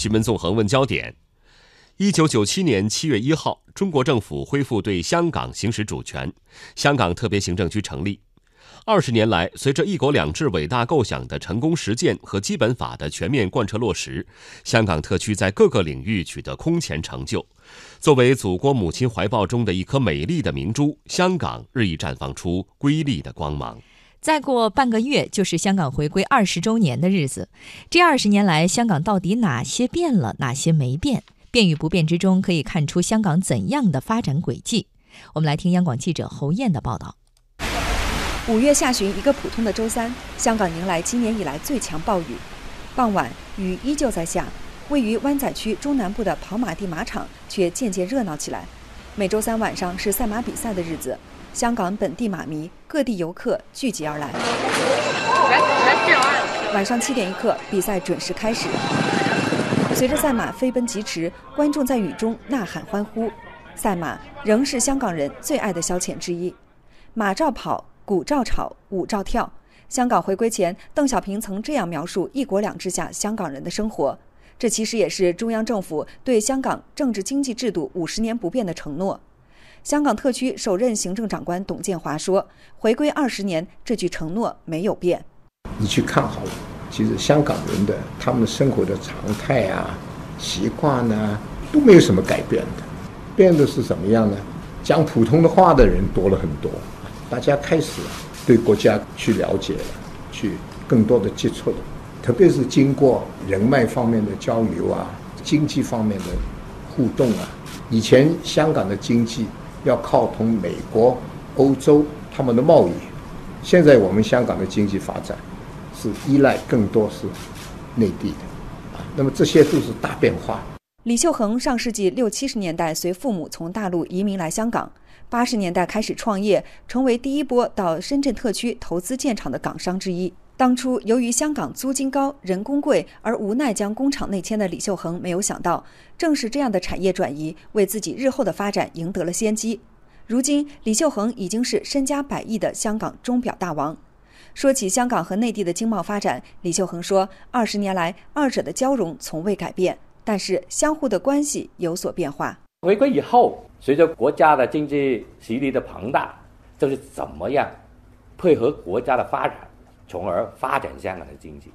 新闻纵横问焦点：一九九七年七月一号，中国政府恢复对香港行使主权，香港特别行政区成立。二十年来，随着“一国两制”伟大构想的成功实践和《基本法》的全面贯彻落实，香港特区在各个领域取得空前成就。作为祖国母亲怀抱中的一颗美丽的明珠，香港日益绽放出瑰丽的光芒。再过半个月就是香港回归二十周年的日子，这二十年来，香港到底哪些变了，哪些没变？变与不变之中，可以看出香港怎样的发展轨迹？我们来听央广记者侯燕的报道。五月下旬，一个普通的周三，香港迎来今年以来最强暴雨，傍晚雨依旧在下，位于湾仔区中南部的跑马地马场却渐渐热闹起来。每周三晚上是赛马比赛的日子。香港本地马迷、各地游客聚集而来。晚上七点一刻，比赛准时开始。随着赛马飞奔疾驰，观众在雨中呐喊欢呼。赛马仍是香港人最爱的消遣之一。马照跑，鼓照吵，舞照跳。香港回归前，邓小平曾这样描述“一国两制”下香港人的生活。这其实也是中央政府对香港政治经济制度五十年不变的承诺。香港特区首任行政长官董建华说：“回归二十年，这句承诺没有变。你去看好了，其实香港人的他们生活的常态啊、习惯呢，都没有什么改变的。变的是什么样呢？讲普通的话的人多了很多，大家开始对国家去了解了，去更多的接触了。特别是经过人脉方面的交流啊，经济方面的互动啊，以前香港的经济。”要靠同美国、欧洲他们的贸易，现在我们香港的经济发展是依赖更多是内地的，啊，那么这些都是大变化。李秀恒上世纪六七十年代随父母从大陆移民来香港，八十年代开始创业，成为第一波到深圳特区投资建厂的港商之一。当初由于香港租金高、人工贵而无奈将工厂内迁的李秀恒，没有想到，正是这样的产业转移，为自己日后的发展赢得了先机。如今，李秀恒已经是身家百亿的香港钟表大王。说起香港和内地的经贸发展，李秀恒说：“二十年来，二者的交融从未改变，但是相互的关系有所变化。回归以后，随着国家的经济实力的庞大，就是怎么样配合国家的发展。”从而发展香港的经济，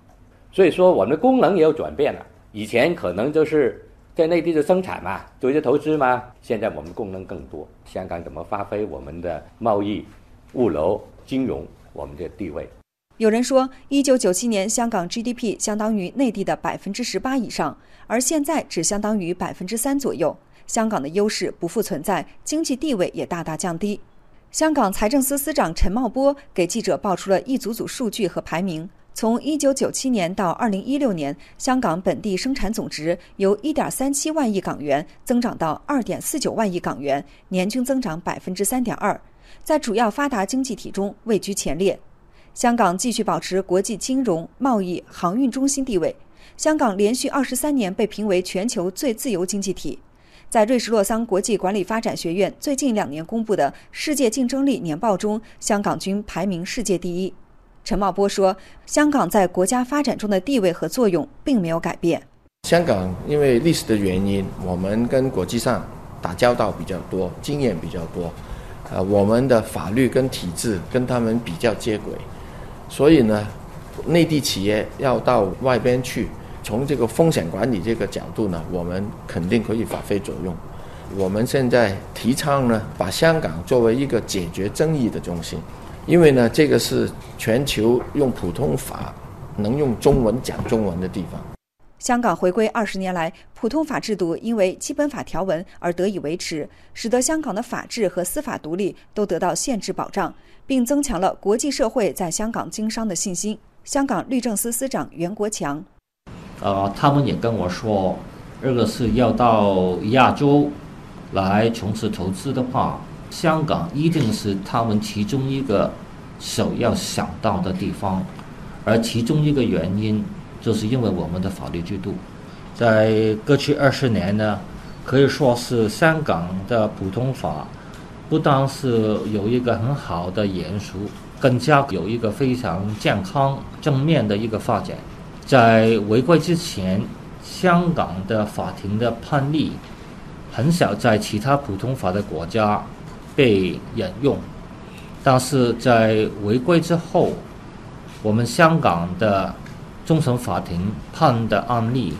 所以说我们的功能也有转变了。以前可能就是在内地的生产嘛，做一些投资嘛，现在我们功能更多。香港怎么发挥我们的贸易、物流、金融我们的地位？有人说，一九九七年香港 GDP 相当于内地的百分之十八以上，而现在只相当于百分之三左右。香港的优势不复存在，经济地位也大大降低。香港财政司司长陈茂波给记者报出了一组组数据和排名。从1997年到2016年，香港本地生产总值由1.37万亿港元增长到2.49万亿港元，年均增长3.2%，在主要发达经济体中位居前列。香港继续保持国际金融、贸易、航运中心地位。香港连续23年被评为全球最自由经济体。在瑞士洛桑国际管理发展学院最近两年公布的《世界竞争力年报》中，香港均排名世界第一。陈茂波说：“香港在国家发展中的地位和作用并没有改变。香港因为历史的原因，我们跟国际上打交道比较多，经验比较多，呃，我们的法律跟体制跟他们比较接轨，所以呢，内地企业要到外边去。”从这个风险管理这个角度呢，我们肯定可以发挥作用。我们现在提倡呢，把香港作为一个解决争议的中心，因为呢，这个是全球用普通法能用中文讲中文的地方。香港回归二十年来，普通法制度因为基本法条文而得以维持，使得香港的法治和司法独立都得到限制保障，并增强了国际社会在香港经商的信心。香港律政司司长袁国强。呃，他们也跟我说，如果是要到亚洲来从事投资的话，香港一定是他们其中一个首要想到的地方。而其中一个原因，就是因为我们的法律制度，在过去二十年呢，可以说是香港的普通法不单是有一个很好的延续，更加有一个非常健康正面的一个发展。在回归之前，香港的法庭的判例很少在其他普通法的国家被引用，但是在回归之后，我们香港的终审法庭判的案例，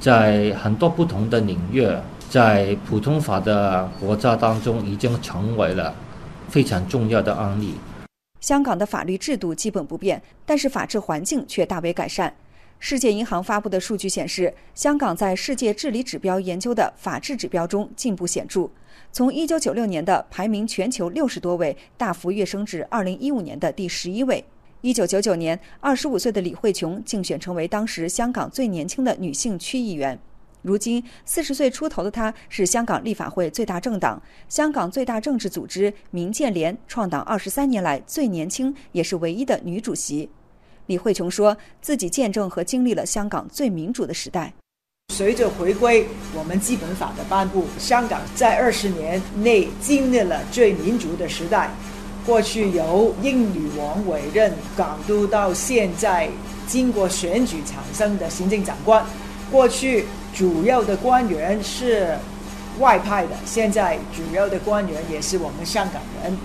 在很多不同的领域，在普通法的国家当中已经成为了非常重要的案例。香港的法律制度基本不变，但是法治环境却大为改善。世界银行发布的数据显示，香港在世界治理指标研究的法治指标中进步显著，从1996年的排名全球六十多位，大幅跃升至2015年的第十一位。1999年，25岁的李慧琼竞选成为当时香港最年轻的女性区议员。如今，四十岁出头的她是香港立法会最大政党、香港最大政治组织民建联创党二十三年来最年轻也是唯一的女主席。李慧琼说自己见证和经历了香港最民主的时代。随着回归，我们基本法的颁布，香港在二十年内经历了最民主的时代。过去由英女王委任港督，到现在经过选举产生的行政长官。过去主要的官员是外派的，现在主要的官员也是我们香港人。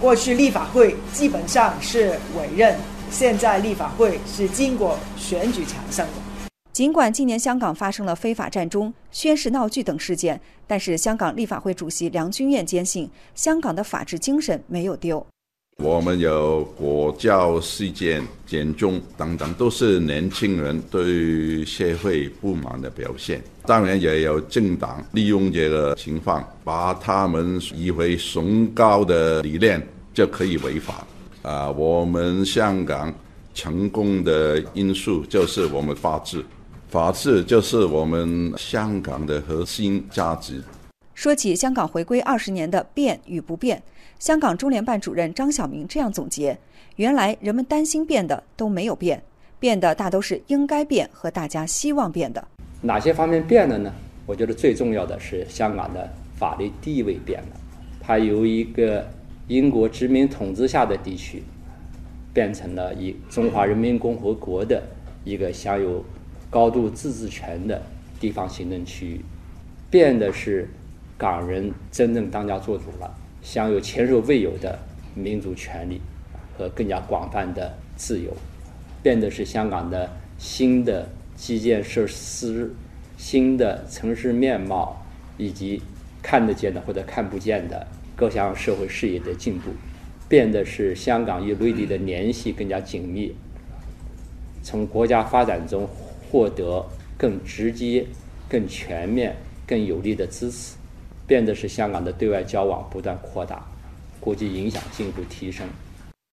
过去立法会基本上是委任，现在立法会是经过选举产生的。尽管今年香港发生了非法占中、宣誓闹剧等事件，但是香港立法会主席梁君彦坚信，香港的法治精神没有丢。我们有国教事件、减中等等，都是年轻人对社会不满的表现。当然也有政党利用这个情况，把他们以为崇高的理念就可以违法。啊，我们香港成功的因素就是我们法治，法治就是我们香港的核心价值。说起香港回归二十年的变与不变。香港中联办主任张晓明这样总结：原来人们担心变的都没有变，变的大都是应该变和大家希望变的。哪些方面变了呢？我觉得最重要的是香港的法律地位变了，它由一个英国殖民统治下的地区，变成了以中华人民共和国的一个享有高度自治权的地方行政区域，变的是港人真正当家作主了。享有前所未有的民主权利和更加广泛的自由，变的是香港的新的基建设施、新的城市面貌，以及看得见的或者看不见的各项社会事业的进步，变的是香港与内地的联系更加紧密，从国家发展中获得更直接、更全面、更有力的支持。变的是香港的对外交往不断扩大，国际影响进一步提升。